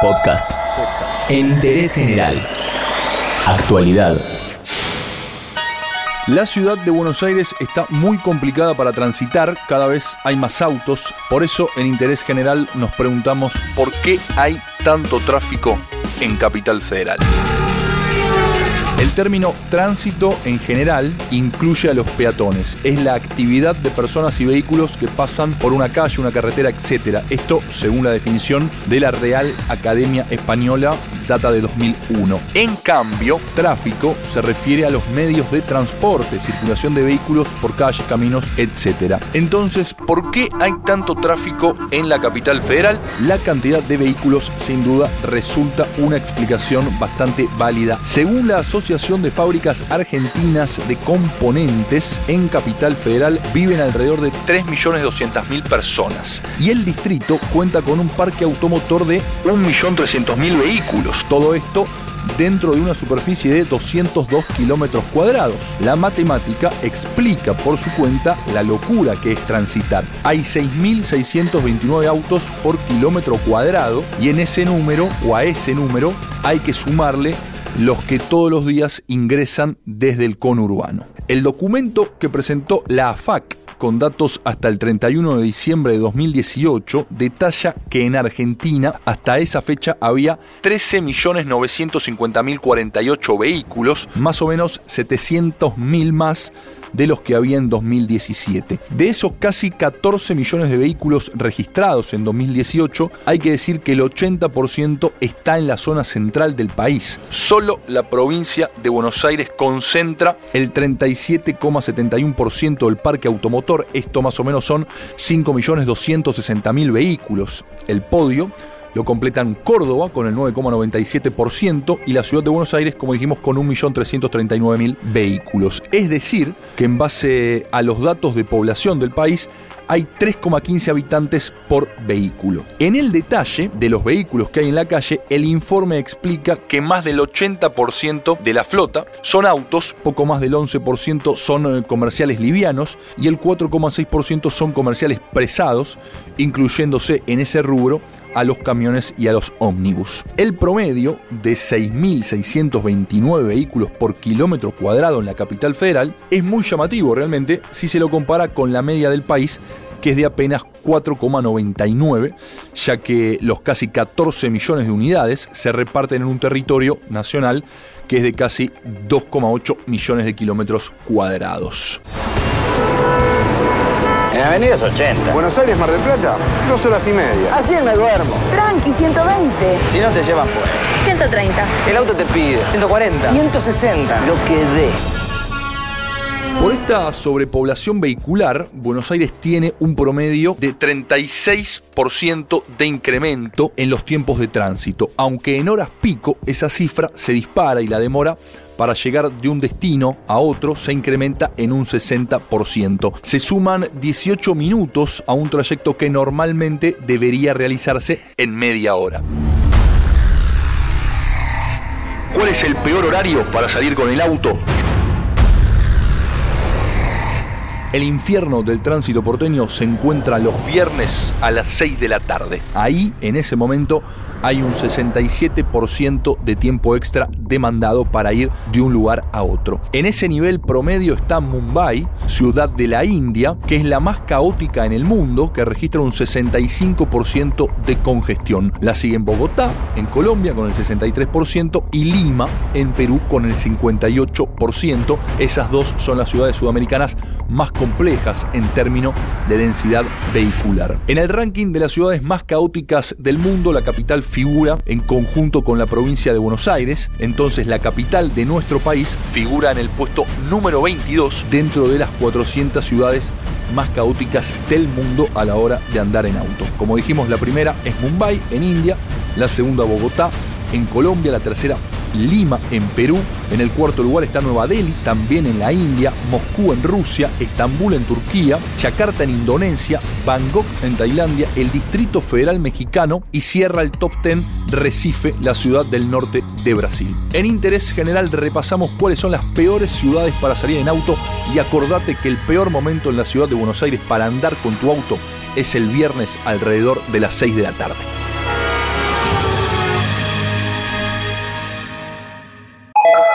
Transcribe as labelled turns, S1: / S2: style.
S1: Podcast. Interés general. Actualidad.
S2: La ciudad de Buenos Aires está muy complicada para transitar, cada vez hay más autos, por eso en interés general nos preguntamos por qué hay tanto tráfico en Capital Federal. El término tránsito en general incluye a los peatones. Es la actividad de personas y vehículos que pasan por una calle, una carretera, etc. Esto según la definición de la Real Academia Española, data de 2001. En cambio, tráfico se refiere a los medios de transporte, circulación de vehículos por calles, caminos, etc. Entonces, ¿por qué hay tanto tráfico en la capital federal? La cantidad de vehículos sin duda resulta una explicación bastante válida. Según la Asociación de Fábricas Argentinas de Componentes en Capital Federal viven alrededor de 3.200.000 personas y el distrito cuenta con un parque automotor de 1.300.000 vehículos. Todo esto dentro de una superficie de 202 kilómetros cuadrados. La matemática explica por su cuenta la locura que es transitar. Hay 6.629 autos por kilómetro cuadrado y en ese número o a ese número hay que sumarle los que todos los días ingresan desde el conurbano. El documento que presentó la AFAC con datos hasta el 31 de diciembre de 2018 detalla que en Argentina hasta esa fecha había 13.950.048 vehículos, más o menos 700.000 más de los que había en 2017. De esos casi 14 millones de vehículos registrados en 2018, hay que decir que el 80% está en la zona central del país. Solo la provincia de Buenos Aires concentra el 37,71% del parque automotor. Esto más o menos son 5.260.000 vehículos. El podio lo completan Córdoba con el 9,97% y la ciudad de Buenos Aires, como dijimos, con 1.339.000 vehículos. Es decir, que en base a los datos de población del país, hay 3,15 habitantes por vehículo. En el detalle de los vehículos que hay en la calle, el informe explica que más del 80% de la flota son autos, poco más del 11% son eh, comerciales livianos y el 4,6% son comerciales pesados, incluyéndose en ese rubro a los camiones y a los ómnibus. El promedio de 6.629 vehículos por kilómetro cuadrado en la capital federal es muy llamativo realmente si se lo compara con la media del país que es de apenas 4,99, ya que los casi 14 millones de unidades se reparten en un territorio nacional que es de casi 2,8 millones de kilómetros cuadrados.
S3: En Avenida es 80.
S4: Buenos Aires, Mar del Plata, dos horas y media.
S3: Así me duermo.
S5: Tranqui, 120.
S3: Si no te llevan fuera.
S5: 130.
S3: El auto te pide 140. 160. Lo que dé.
S2: Por esta sobrepoblación vehicular, Buenos Aires tiene un promedio de 36% de incremento en los tiempos de tránsito, aunque en horas pico esa cifra se dispara y la demora para llegar de un destino a otro se incrementa en un 60%. Se suman 18 minutos a un trayecto que normalmente debería realizarse en media hora. ¿Cuál es el peor horario para salir con el auto? El infierno del tránsito porteño se encuentra los viernes a las 6 de la tarde. Ahí, en ese momento, hay un 67% de tiempo extra demandado para ir de un lugar a otro. En ese nivel promedio está Mumbai, ciudad de la India, que es la más caótica en el mundo, que registra un 65% de congestión. La siguen Bogotá, en Colombia, con el 63%, y Lima, en Perú, con el 58%. Esas dos son las ciudades sudamericanas más complejas en términos de densidad vehicular. En el ranking de las ciudades más caóticas del mundo, la capital figura en conjunto con la provincia de Buenos Aires, entonces la capital de nuestro país figura en el puesto número 22 dentro de las 400 ciudades más caóticas del mundo a la hora de andar en auto. Como dijimos, la primera es Mumbai en India, la segunda Bogotá en Colombia, la tercera Lima en Perú, en el cuarto lugar está Nueva Delhi, también en la India, Moscú en Rusia, Estambul en Turquía, Yakarta en Indonesia, Bangkok en Tailandia, el Distrito Federal Mexicano y cierra el top 10 Recife, la ciudad del norte de Brasil. En interés general repasamos cuáles son las peores ciudades para salir en auto y acordate que el peor momento en la ciudad de Buenos Aires para andar con tu auto es el viernes alrededor de las 6 de la tarde.